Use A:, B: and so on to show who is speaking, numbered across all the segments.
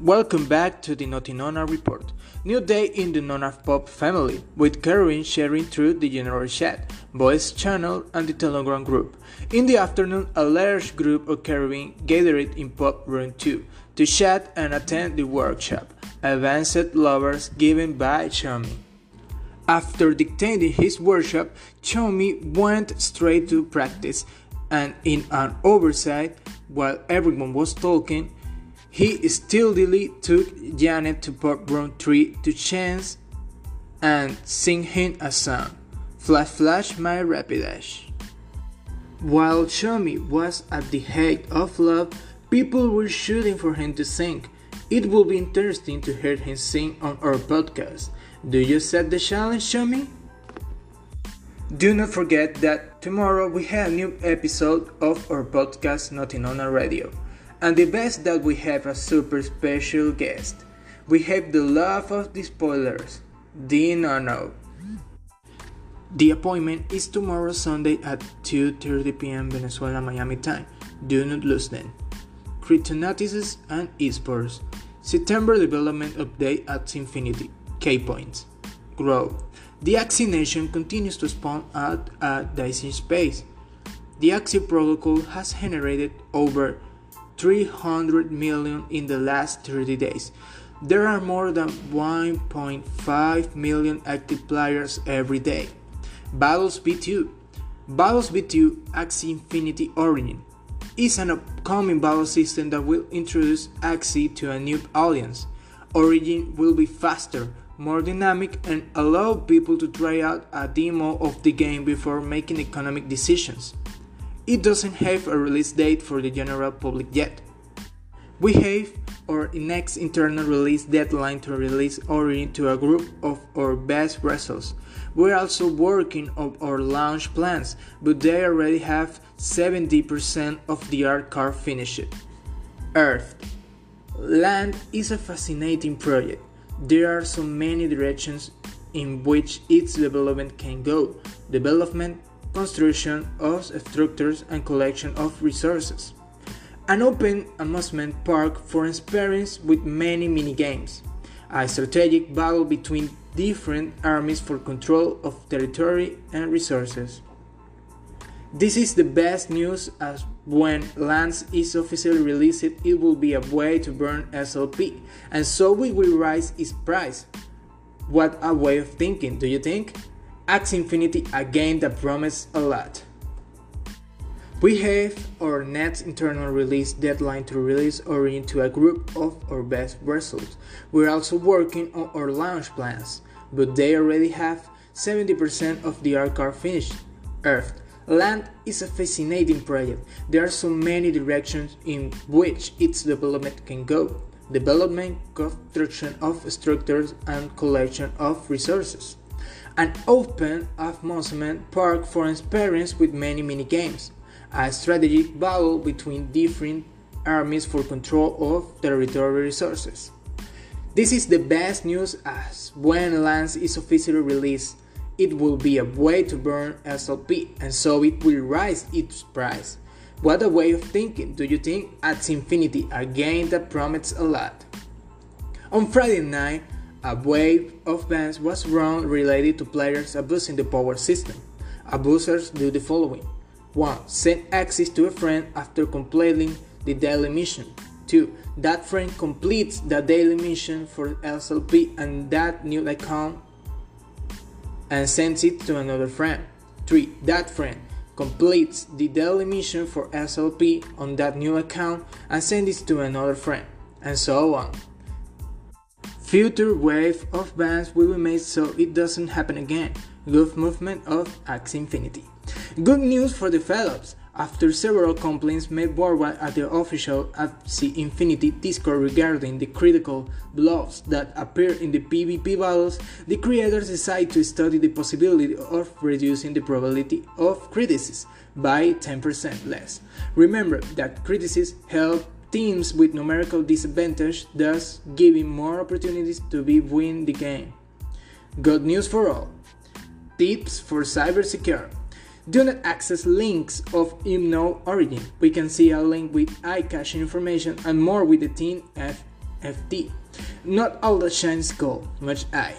A: Welcome back to the Notinona report. New day in the Nona Pop family, with Karen sharing through the general chat, voice channel, and the Telegram group. In the afternoon, a large group of Caribbean gathered in Pop Room 2 to chat and attend the workshop, Advanced Lovers given by Xiaomi. After dictating his workshop, Xiaomi went straight to practice, and in an oversight, while everyone was talking, he stealthily took Janet to Pop Room 3 to chance and sing him a song, Flash Flash My Rapidash. While Xiaomi was at the height of love, people were shooting for him to sing. It will be interesting to hear him sing on our podcast. Do you set the challenge, Xiaomi? Do not forget that tomorrow we have a new episode of our podcast Nothing on a Radio. And the best that we have a super special guest. We have the love of the spoilers, Dean Arno. The appointment is tomorrow Sunday at 2:30 p.m. Venezuela Miami time. Do not lose them. Cryptonautics and esports. September development update Axie Infinity. K points. Grow. The Axie Nation continues to spawn at a dicey space. The Axie protocol has generated over 300 million in the last 30 days. There are more than 1.5 million active players every day. Battles V2 Battles V2 Axie Infinity Origin is an upcoming battle system that will introduce Axie to a new audience. Origin will be faster, more dynamic, and allow people to try out a demo of the game before making economic decisions. It doesn't have a release date for the general public yet. We have our next internal release deadline to release Origin to a group of our best results. We're also working on our launch plans, but they already have 70% of the art card finished. Earth Land is a fascinating project. There are so many directions in which its development can go. Development, construction of structures and collection of resources. An open amusement park for experience with many minigames. A strategic battle between different armies for control of territory and resources. This is the best news as when Lance is officially released it will be a way to burn SLP and so we will raise its price. What a way of thinking, do you think? Axie Infinity a game that promises a lot. We have our next internal release deadline to release Origin to a group of our best results. We're also working on our launch plans, but they already have 70% of the art card finished. Earth Land is a fascinating project. There are so many directions in which its development can go. Development, construction of structures, and collection of resources an open amusement park for experience with many mini-games, a strategic battle between different armies for control of territory resources. This is the best news as when Lance is officially released, it will be a way to burn SLP and so it will rise its price. What a way of thinking, do you think? Axie Infinity, a game that promises a lot. On Friday night, a wave of bans was run related to players abusing the power system. Abusers do the following 1. Send access to a friend after completing the daily mission. 2. That friend completes the daily mission for SLP and that new account and sends it to another friend. 3. That friend completes the daily mission for SLP on that new account and sends it to another friend, and so on. Future wave of bans will be made so it doesn't happen again. Good movement of Axie Infinity. Good news for the developers. After several complaints made worldwide at the official Axie Infinity Discord regarding the critical blows that appear in the PvP battles, the creators decided to study the possibility of reducing the probability of criticism by 10% less. Remember that criticism help teams with numerical disadvantage, thus giving more opportunities to be win the game. Good news for all. Tips for cybersecurity. Do not access links of unknown origin. We can see a link with caching information and more with the team FFT. Not all that shines gold, much I.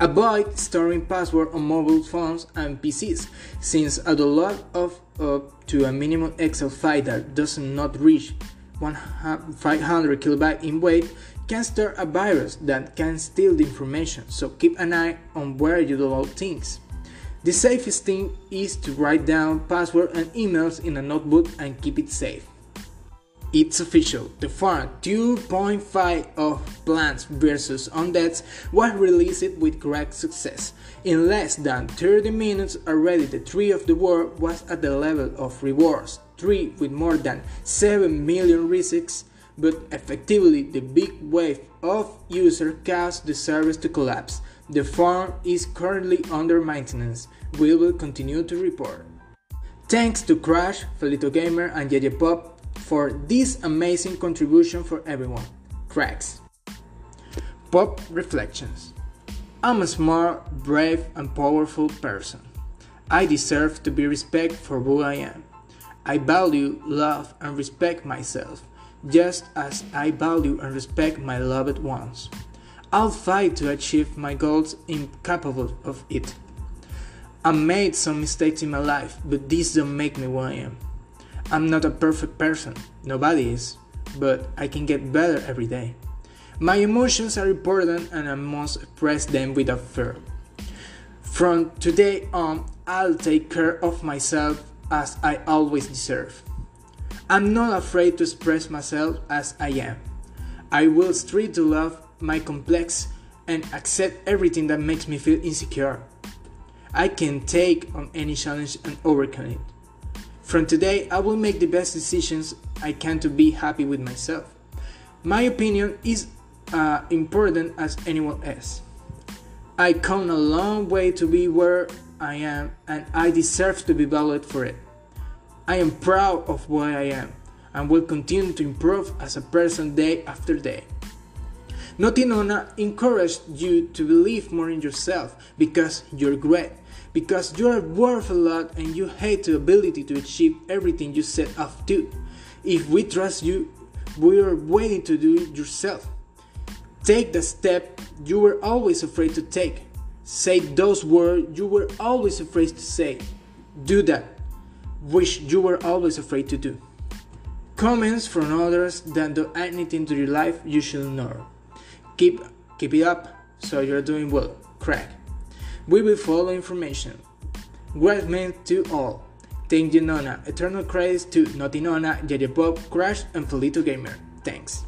A: Avoid storing password on mobile phones and PCs, since a download of up to a minimum Excel file that does not reach 500 kilobytes in weight can store a virus that can steal the information, so keep an eye on where you download things. The safest thing is to write down password and emails in a notebook and keep it safe. It's official, the Farm 2.5 of Plants vs. Undeads was released with great success. In less than 30 minutes already the tree of the world was at the level of rewards, 3 with more than 7 million risks, but effectively the big wave of users caused the service to collapse. The farm is currently under maintenance. We will continue to report. Thanks to Crash, Felito Gamer and JJ Pop for this amazing contribution for everyone. Cracks. Pop Reflections I'm a smart, brave, and powerful person. I deserve to be respected for who I am. I value, love, and respect myself, just as I value and respect my loved ones. I'll fight to achieve my goals incapable of it. I made some mistakes in my life, but these don't make me who I am. I'm not a perfect person, nobody is, but I can get better every day. My emotions are important and I must express them without fear. From today on, I'll take care of myself as I always deserve. I'm not afraid to express myself as I am. I will strive to love my complex and accept everything that makes me feel insecure. I can take on any challenge and overcome it. From today, I will make the best decisions I can to be happy with myself. My opinion is uh, important as anyone else. I come a long way to be where I am, and I deserve to be valued for it. I am proud of what I am and will continue to improve as a person day after day. Notinona encouraged you to believe more in yourself because you're great because you are worth a lot and you hate the ability to achieve everything you set off to. If we trust you, we are waiting to do it yourself. Take the step you were always afraid to take. Say those words you were always afraid to say. Do that, which you were always afraid to do. Comments from others that do anything to your life you should know. Keep keep it up so you're doing well. Crack. We will follow information. Great meant to all. Thank you Nona. Eternal credits to Notinona, JJ Bob, Crash, and Felito Gamer. Thanks.